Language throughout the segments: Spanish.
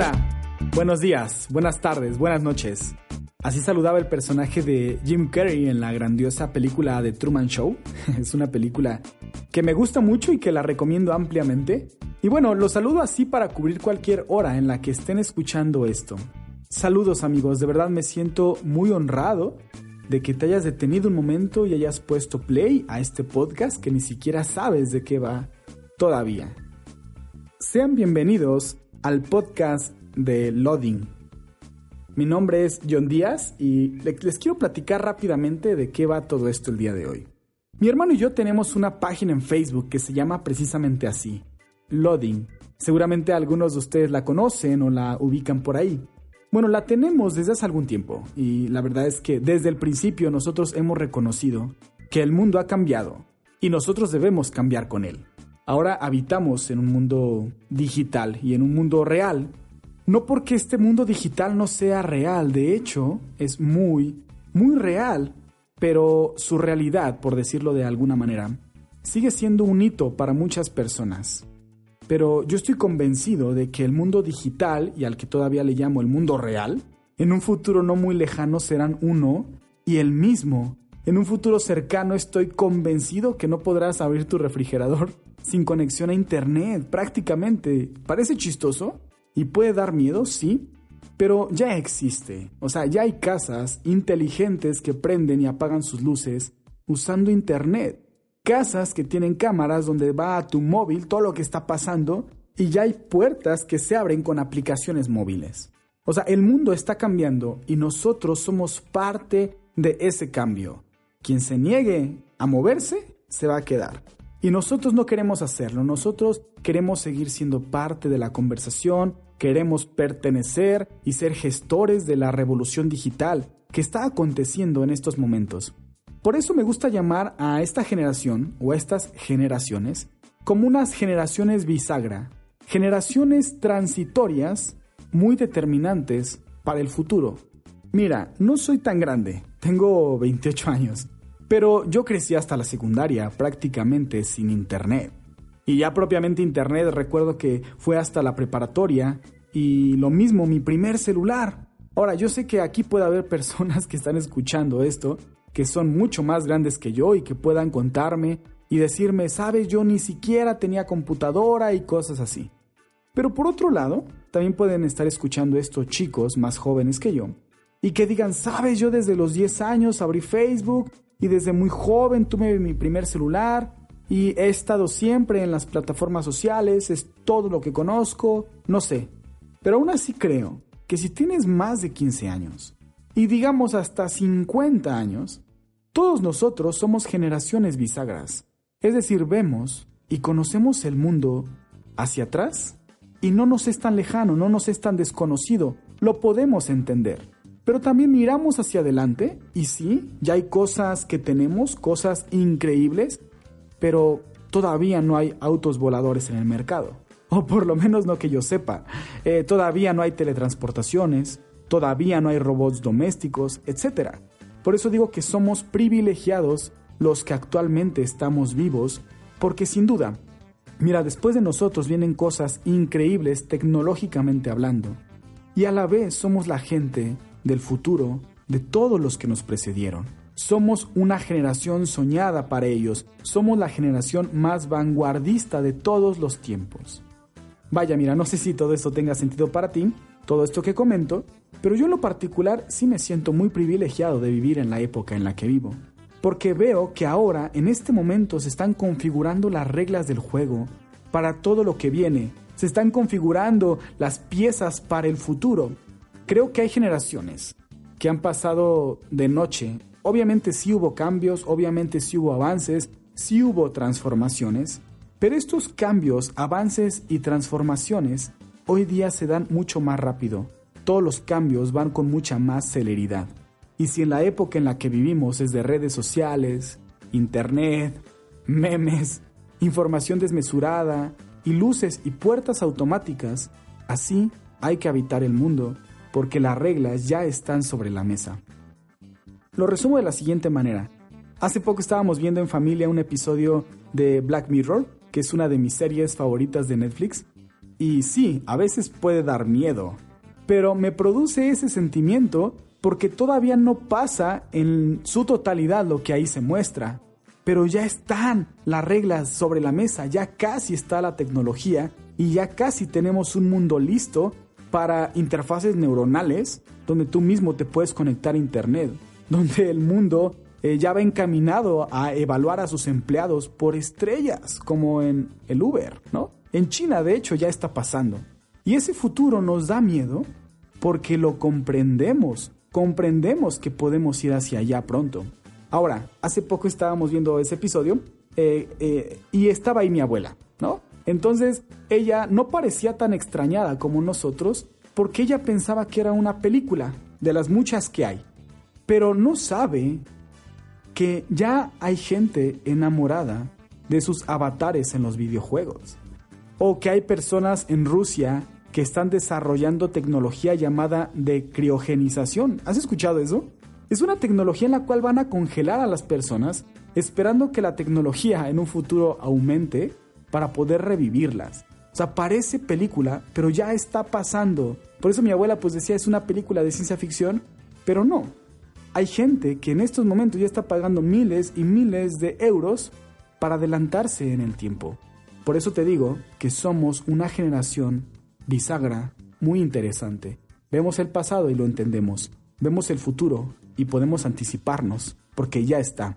Hola, buenos días, buenas tardes, buenas noches. Así saludaba el personaje de Jim Carrey en la grandiosa película The Truman Show. es una película que me gusta mucho y que la recomiendo ampliamente. Y bueno, los saludo así para cubrir cualquier hora en la que estén escuchando esto. Saludos amigos, de verdad me siento muy honrado de que te hayas detenido un momento y hayas puesto play a este podcast que ni siquiera sabes de qué va todavía. Sean bienvenidos al podcast de Loading. Mi nombre es John Díaz y les quiero platicar rápidamente de qué va todo esto el día de hoy. Mi hermano y yo tenemos una página en Facebook que se llama precisamente así, Loading. Seguramente algunos de ustedes la conocen o la ubican por ahí. Bueno, la tenemos desde hace algún tiempo y la verdad es que desde el principio nosotros hemos reconocido que el mundo ha cambiado y nosotros debemos cambiar con él. Ahora habitamos en un mundo digital y en un mundo real. No porque este mundo digital no sea real, de hecho, es muy, muy real, pero su realidad, por decirlo de alguna manera, sigue siendo un hito para muchas personas. Pero yo estoy convencido de que el mundo digital, y al que todavía le llamo el mundo real, en un futuro no muy lejano serán uno y el mismo. En un futuro cercano estoy convencido que no podrás abrir tu refrigerador sin conexión a Internet, prácticamente. Parece chistoso y puede dar miedo, sí, pero ya existe. O sea, ya hay casas inteligentes que prenden y apagan sus luces usando Internet. Casas que tienen cámaras donde va a tu móvil todo lo que está pasando y ya hay puertas que se abren con aplicaciones móviles. O sea, el mundo está cambiando y nosotros somos parte de ese cambio. Quien se niegue a moverse se va a quedar. Y nosotros no queremos hacerlo, nosotros queremos seguir siendo parte de la conversación, queremos pertenecer y ser gestores de la revolución digital que está aconteciendo en estos momentos. Por eso me gusta llamar a esta generación o a estas generaciones como unas generaciones bisagra, generaciones transitorias muy determinantes para el futuro. Mira, no soy tan grande, tengo 28 años, pero yo crecí hasta la secundaria prácticamente sin internet. Y ya propiamente internet recuerdo que fue hasta la preparatoria y lo mismo mi primer celular. Ahora, yo sé que aquí puede haber personas que están escuchando esto, que son mucho más grandes que yo y que puedan contarme y decirme, sabes, yo ni siquiera tenía computadora y cosas así. Pero por otro lado, también pueden estar escuchando estos chicos más jóvenes que yo y que digan, sabes, yo desde los 10 años abrí Facebook y desde muy joven tuve mi primer celular y he estado siempre en las plataformas sociales, es todo lo que conozco, no sé. Pero aún así creo que si tienes más de 15 años y digamos hasta 50 años, todos nosotros somos generaciones bisagras. Es decir, vemos y conocemos el mundo hacia atrás y no nos es tan lejano, no nos es tan desconocido, lo podemos entender. Pero también miramos hacia adelante y sí, ya hay cosas que tenemos, cosas increíbles, pero todavía no hay autos voladores en el mercado. O por lo menos no que yo sepa. Eh, todavía no hay teletransportaciones, todavía no hay robots domésticos, etc. Por eso digo que somos privilegiados los que actualmente estamos vivos, porque sin duda, mira, después de nosotros vienen cosas increíbles tecnológicamente hablando, y a la vez somos la gente del futuro de todos los que nos precedieron. Somos una generación soñada para ellos, somos la generación más vanguardista de todos los tiempos. Vaya, mira, no sé si todo esto tenga sentido para ti, todo esto que comento, pero yo en lo particular sí me siento muy privilegiado de vivir en la época en la que vivo, porque veo que ahora, en este momento, se están configurando las reglas del juego para todo lo que viene, se están configurando las piezas para el futuro, Creo que hay generaciones que han pasado de noche Obviamente sí hubo cambios, obviamente sí hubo avances, sí hubo transformaciones, pero estos cambios, avances y transformaciones hoy día se dan mucho más rápido. Todos los cambios van con mucha más celeridad. Y si en la época en la que vivimos es de redes sociales, internet, memes, información desmesurada y luces y puertas automáticas, así hay que habitar el mundo porque las reglas ya están sobre la mesa. Lo resumo de la siguiente manera. Hace poco estábamos viendo en familia un episodio de Black Mirror, que es una de mis series favoritas de Netflix, y sí, a veces puede dar miedo, pero me produce ese sentimiento porque todavía no pasa en su totalidad lo que ahí se muestra. Pero ya están las reglas sobre la mesa, ya casi está la tecnología y ya casi tenemos un mundo listo para interfaces neuronales donde tú mismo te puedes conectar a Internet, donde el mundo eh, ya va encaminado a evaluar a sus empleados por estrellas, como en el Uber, ¿no? En China, de hecho, ya está pasando. Y ese futuro nos da miedo porque lo comprendemos, comprendemos que podemos ir hacia allá pronto. Ahora, hace poco estábamos viendo ese episodio eh, eh, y estaba ahí mi abuela, ¿no? Entonces ella no parecía tan extrañada como nosotros porque ella pensaba que era una película de las muchas que hay. Pero no sabe que ya hay gente enamorada de sus avatares en los videojuegos. O que hay personas en Rusia que están desarrollando tecnología llamada de criogenización. ¿Has escuchado eso? Es una tecnología en la cual van a congelar a las personas esperando que la tecnología en un futuro aumente para poder revivirlas. O sea, parece película, pero ya está pasando. Por eso mi abuela pues decía es una película de ciencia ficción, pero no. Hay gente que en estos momentos ya está pagando miles y miles de euros para adelantarse en el tiempo. Por eso te digo que somos una generación bisagra muy interesante. Vemos el pasado y lo entendemos. Vemos el futuro y podemos anticiparnos porque ya está.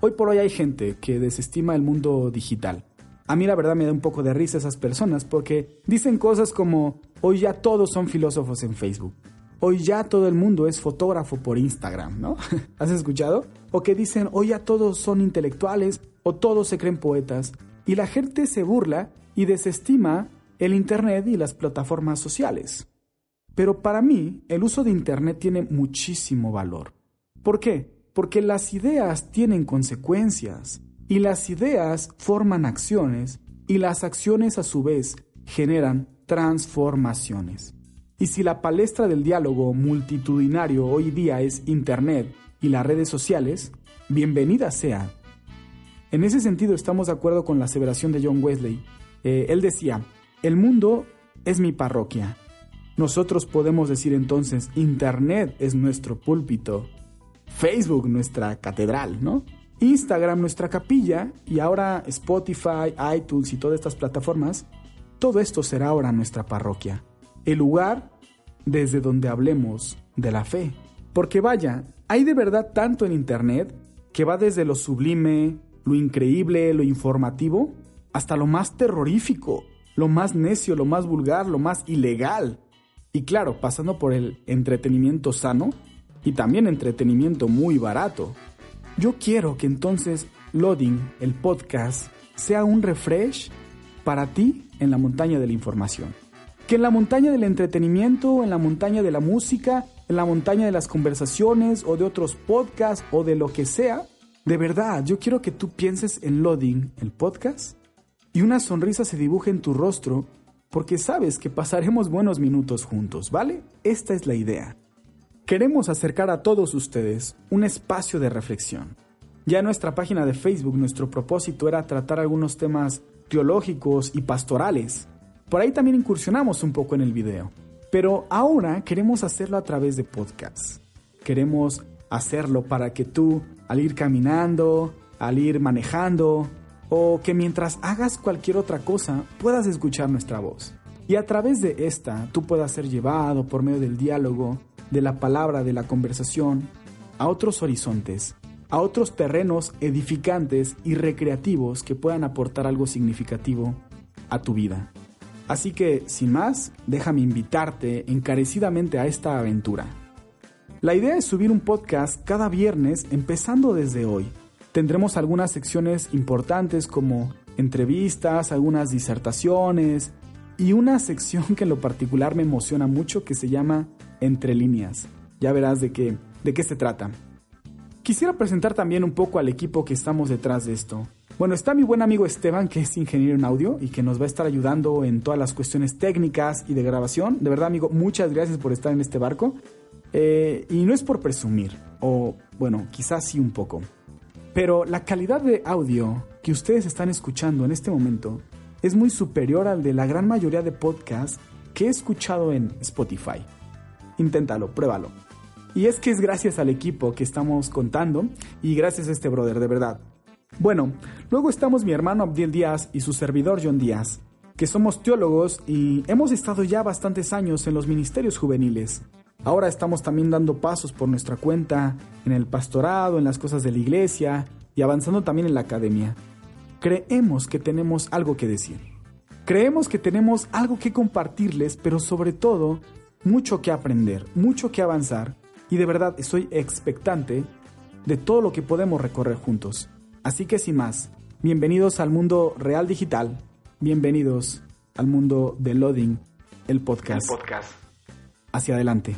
Hoy por hoy hay gente que desestima el mundo digital a mí la verdad me da un poco de risa esas personas porque dicen cosas como, hoy ya todos son filósofos en Facebook. Hoy ya todo el mundo es fotógrafo por Instagram, ¿no? ¿Has escuchado? O que dicen, hoy ya todos son intelectuales o todos se creen poetas. Y la gente se burla y desestima el Internet y las plataformas sociales. Pero para mí, el uso de Internet tiene muchísimo valor. ¿Por qué? Porque las ideas tienen consecuencias. Y las ideas forman acciones y las acciones a su vez generan transformaciones. Y si la palestra del diálogo multitudinario hoy día es Internet y las redes sociales, bienvenida sea. En ese sentido estamos de acuerdo con la aseveración de John Wesley. Eh, él decía, el mundo es mi parroquia. Nosotros podemos decir entonces, Internet es nuestro púlpito, Facebook nuestra catedral, ¿no? Instagram nuestra capilla y ahora Spotify, iTunes y todas estas plataformas, todo esto será ahora nuestra parroquia, el lugar desde donde hablemos de la fe. Porque vaya, hay de verdad tanto en Internet que va desde lo sublime, lo increíble, lo informativo, hasta lo más terrorífico, lo más necio, lo más vulgar, lo más ilegal. Y claro, pasando por el entretenimiento sano y también entretenimiento muy barato. Yo quiero que entonces Loading, el podcast, sea un refresh para ti en la montaña de la información. Que en la montaña del entretenimiento, en la montaña de la música, en la montaña de las conversaciones o de otros podcasts o de lo que sea, de verdad, yo quiero que tú pienses en Loading, el podcast, y una sonrisa se dibuje en tu rostro porque sabes que pasaremos buenos minutos juntos, ¿vale? Esta es la idea. Queremos acercar a todos ustedes un espacio de reflexión. Ya en nuestra página de Facebook nuestro propósito era tratar algunos temas teológicos y pastorales. Por ahí también incursionamos un poco en el video. Pero ahora queremos hacerlo a través de podcasts. Queremos hacerlo para que tú, al ir caminando, al ir manejando, o que mientras hagas cualquier otra cosa, puedas escuchar nuestra voz. Y a través de esta, tú puedas ser llevado por medio del diálogo de la palabra, de la conversación, a otros horizontes, a otros terrenos edificantes y recreativos que puedan aportar algo significativo a tu vida. Así que, sin más, déjame invitarte encarecidamente a esta aventura. La idea es subir un podcast cada viernes empezando desde hoy. Tendremos algunas secciones importantes como entrevistas, algunas disertaciones y una sección que en lo particular me emociona mucho que se llama Entre líneas. Ya verás de qué, de qué se trata. Quisiera presentar también un poco al equipo que estamos detrás de esto. Bueno, está mi buen amigo Esteban, que es ingeniero en audio y que nos va a estar ayudando en todas las cuestiones técnicas y de grabación. De verdad, amigo, muchas gracias por estar en este barco. Eh, y no es por presumir, o bueno, quizás sí un poco. Pero la calidad de audio que ustedes están escuchando en este momento es muy superior al de la gran mayoría de podcasts que he escuchado en Spotify. Inténtalo, pruébalo. Y es que es gracias al equipo que estamos contando y gracias a este brother, de verdad. Bueno, luego estamos mi hermano Abdiel Díaz y su servidor John Díaz, que somos teólogos y hemos estado ya bastantes años en los ministerios juveniles. Ahora estamos también dando pasos por nuestra cuenta en el pastorado, en las cosas de la iglesia y avanzando también en la academia. Creemos que tenemos algo que decir. Creemos que tenemos algo que compartirles, pero sobre todo mucho que aprender, mucho que avanzar y de verdad estoy expectante de todo lo que podemos recorrer juntos. Así que sin más, bienvenidos al mundo real digital, bienvenidos al mundo de Loading, el podcast. El podcast. Hacia adelante.